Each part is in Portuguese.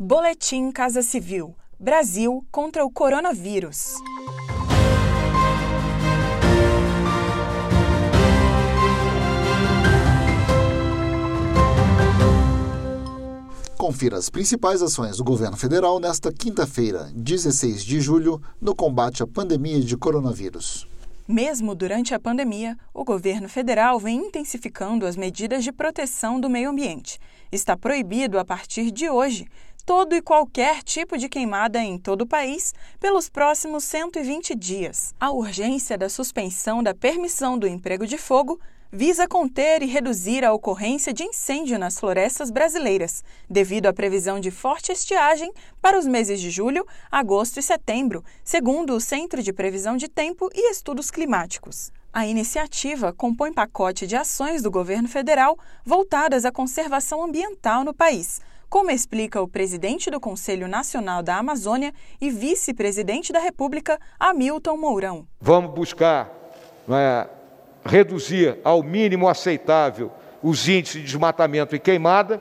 Boletim Casa Civil: Brasil contra o coronavírus. Confira as principais ações do governo federal nesta quinta-feira, 16 de julho, no combate à pandemia de coronavírus. Mesmo durante a pandemia, o governo federal vem intensificando as medidas de proteção do meio ambiente. Está proibido, a partir de hoje, todo e qualquer tipo de queimada em todo o país pelos próximos 120 dias. A urgência da suspensão da permissão do emprego de fogo visa conter e reduzir a ocorrência de incêndio nas florestas brasileiras, devido à previsão de forte estiagem para os meses de julho, agosto e setembro, segundo o Centro de Previsão de Tempo e Estudos Climáticos. A iniciativa compõe pacote de ações do governo federal voltadas à conservação ambiental no país como explica o presidente do Conselho Nacional da Amazônia e vice-presidente da República, Hamilton Mourão. Vamos buscar é, reduzir ao mínimo aceitável os índices de desmatamento e queimada,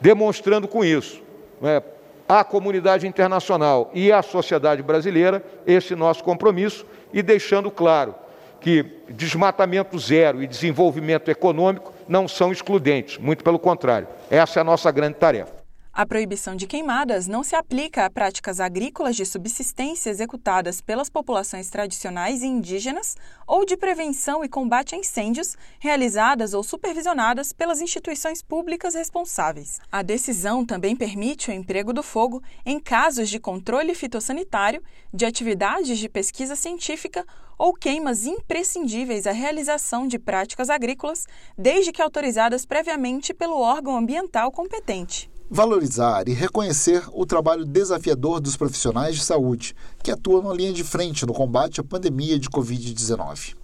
demonstrando com isso é, à comunidade internacional e à sociedade brasileira esse nosso compromisso e deixando claro que desmatamento zero e desenvolvimento econômico não são excludentes, muito pelo contrário. Essa é a nossa grande tarefa. A proibição de queimadas não se aplica a práticas agrícolas de subsistência executadas pelas populações tradicionais e indígenas ou de prevenção e combate a incêndios realizadas ou supervisionadas pelas instituições públicas responsáveis. A decisão também permite o emprego do fogo em casos de controle fitossanitário, de atividades de pesquisa científica ou queimas imprescindíveis à realização de práticas agrícolas, desde que autorizadas previamente pelo órgão ambiental competente valorizar e reconhecer o trabalho desafiador dos profissionais de saúde que atuam na linha de frente no combate à pandemia de Covid-19.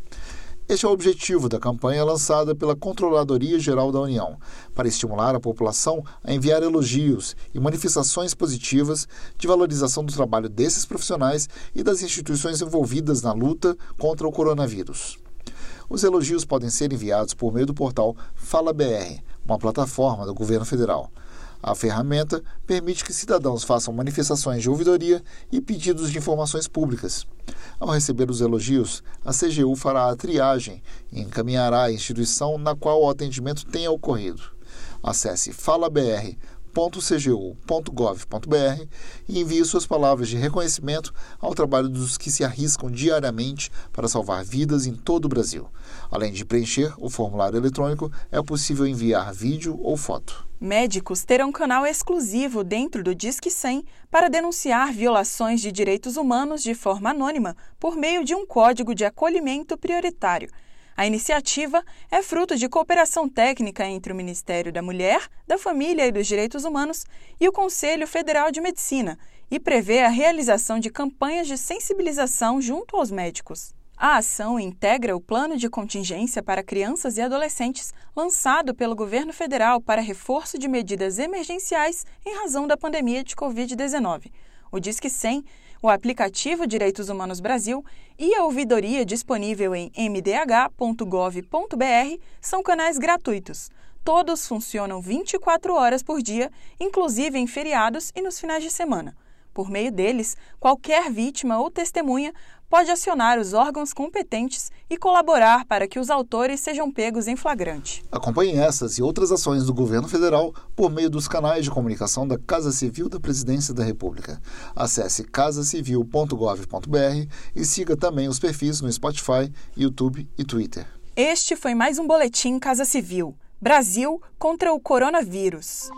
Este é o objetivo da campanha lançada pela Controladoria Geral da União, para estimular a população a enviar elogios e manifestações positivas de valorização do trabalho desses profissionais e das instituições envolvidas na luta contra o coronavírus. Os elogios podem ser enviados por meio do portal Fala BR, uma plataforma do governo federal. A ferramenta permite que cidadãos façam manifestações de ouvidoria e pedidos de informações públicas. Ao receber os elogios, a CGU fará a triagem e encaminhará a instituição na qual o atendimento tenha ocorrido. Acesse falabr.com www.cgu.gov.br e envie suas palavras de reconhecimento ao trabalho dos que se arriscam diariamente para salvar vidas em todo o Brasil. Além de preencher o formulário eletrônico, é possível enviar vídeo ou foto. Médicos terão canal exclusivo dentro do Disque 100 para denunciar violações de direitos humanos de forma anônima por meio de um código de acolhimento prioritário. A iniciativa é fruto de cooperação técnica entre o Ministério da Mulher, da Família e dos Direitos Humanos e o Conselho Federal de Medicina e prevê a realização de campanhas de sensibilização junto aos médicos. A ação integra o Plano de Contingência para Crianças e Adolescentes lançado pelo governo federal para reforço de medidas emergenciais em razão da pandemia de Covid-19. O Disque 100 o aplicativo Direitos Humanos Brasil e a ouvidoria disponível em mdh.gov.br são canais gratuitos. Todos funcionam 24 horas por dia, inclusive em feriados e nos finais de semana. Por meio deles, qualquer vítima ou testemunha pode acionar os órgãos competentes e colaborar para que os autores sejam pegos em flagrante. Acompanhe essas e outras ações do governo federal por meio dos canais de comunicação da Casa Civil da Presidência da República. Acesse casacivil.gov.br e siga também os perfis no Spotify, YouTube e Twitter. Este foi mais um boletim Casa Civil. Brasil contra o coronavírus.